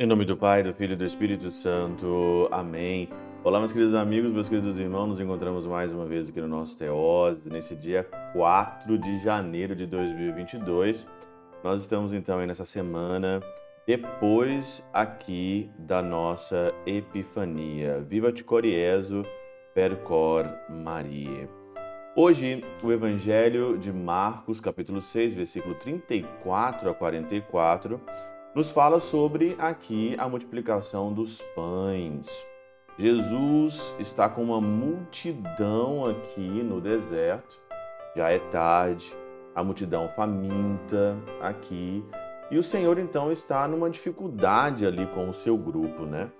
Em nome do Pai, do Filho e do Espírito Santo. Amém. Olá, meus queridos amigos, meus queridos irmãos. Nos encontramos mais uma vez aqui no nosso Teose, nesse dia 4 de janeiro de 2022. Nós estamos então aí nessa semana depois aqui da nossa Epifania. Viva te Coriezo, percor Maria. Hoje, o Evangelho de Marcos, capítulo 6, versículo 34 a 44, nos fala sobre aqui a multiplicação dos pães. Jesus está com uma multidão aqui no deserto, já é tarde, a multidão faminta aqui, e o Senhor então está numa dificuldade ali com o seu grupo, né?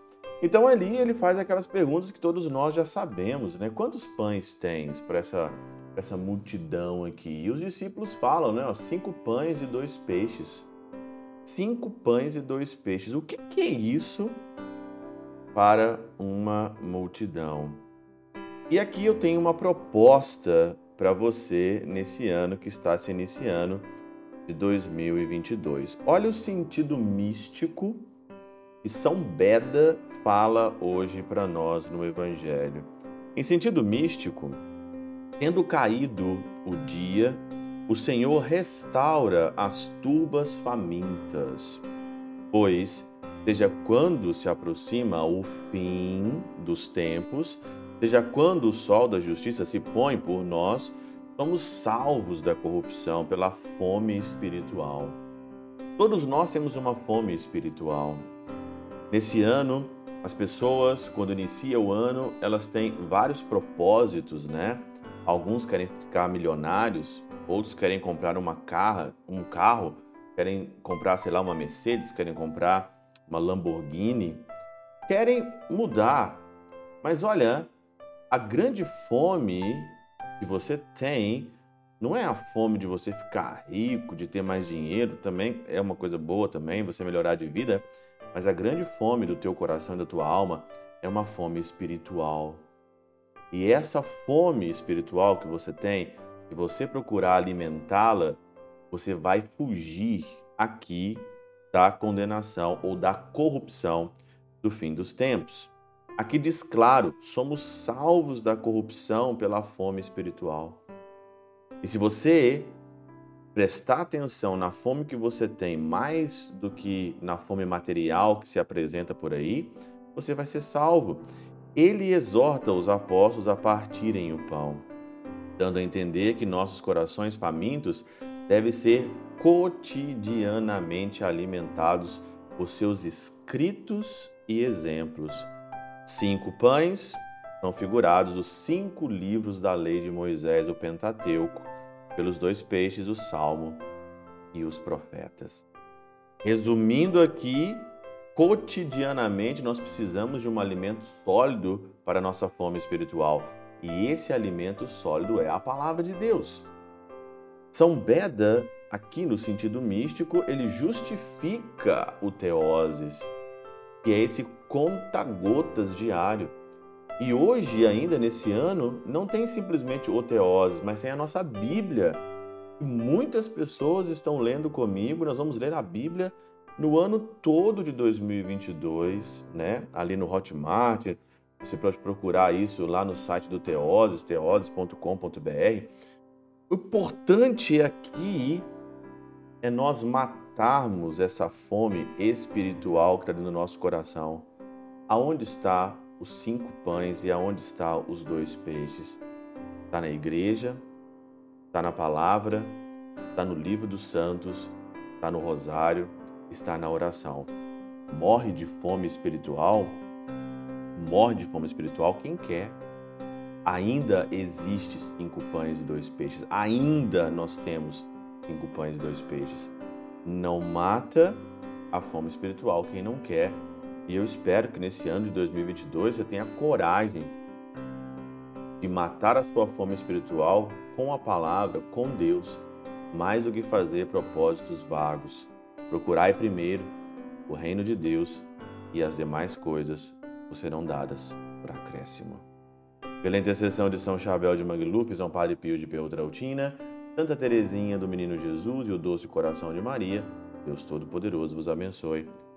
Então ali ele faz aquelas perguntas que todos nós já sabemos, né? Quantos pães tens para essa, essa multidão aqui? E os discípulos falam, né? cinco pães e dois peixes cinco pães e dois peixes. O que, que é isso para uma multidão? E aqui eu tenho uma proposta para você nesse ano que está se iniciando de 2022. Olha o sentido místico que São Beda fala hoje para nós no Evangelho. Em sentido místico, tendo caído o dia, o Senhor restaura as turbas famintas, pois, seja quando se aproxima o fim dos tempos, seja quando o sol da justiça se põe por nós, somos salvos da corrupção pela fome espiritual. Todos nós temos uma fome espiritual. Nesse ano, as pessoas, quando inicia o ano, elas têm vários propósitos, né? Alguns querem ficar milionários, outros querem comprar uma carro, um carro, querem comprar, sei lá, uma Mercedes, querem comprar uma Lamborghini, querem mudar. Mas olha, a grande fome que você tem não é a fome de você ficar rico, de ter mais dinheiro, também é uma coisa boa também, você melhorar de vida, mas a grande fome do teu coração e da tua alma é uma fome espiritual. E essa fome espiritual que você tem, se você procurar alimentá-la, você vai fugir aqui da condenação ou da corrupção do fim dos tempos. Aqui diz claro: somos salvos da corrupção pela fome espiritual. E se você prestar atenção na fome que você tem mais do que na fome material que se apresenta por aí, você vai ser salvo. Ele exorta os apóstolos a partirem o pão dando a entender que nossos corações famintos devem ser cotidianamente alimentados por seus escritos e exemplos. Cinco pães são figurados os cinco livros da lei de Moisés, o Pentateuco, pelos dois peixes, o Salmo e os profetas. Resumindo aqui, cotidianamente nós precisamos de um alimento sólido para a nossa fome espiritual e esse alimento sólido é a palavra de Deus. São Beda, aqui no sentido místico, ele justifica o teoses, que é esse conta-gotas diário. E hoje, ainda nesse ano, não tem simplesmente o teoses, mas tem a nossa Bíblia. Muitas pessoas estão lendo comigo, nós vamos ler a Bíblia no ano todo de 2022, né? Ali no Hotmart, você pode procurar isso lá no site do Teoses, teoses.com.br. O importante aqui é nós matarmos essa fome espiritual que está dentro do nosso coração. Aonde está os cinco pães e aonde está os dois peixes? Está na igreja, está na palavra, está no livro dos santos, está no rosário, está na oração. Morre de fome espiritual? morre de fome espiritual quem quer. Ainda existe cinco pães e dois peixes. Ainda nós temos cinco pães e dois peixes. Não mata a fome espiritual quem não quer. E eu espero que nesse ano de 2022 você tenha coragem de matar a sua fome espiritual com a palavra, com Deus, mais do que fazer propósitos vagos. Procurai primeiro o reino de Deus e as demais coisas vos serão dadas por acréscimo. Pela intercessão de São Chabel de Mangluf, São Padre Pio de Peutrautina, Santa Teresinha do Menino Jesus e o Doce Coração de Maria, Deus Todo-Poderoso vos abençoe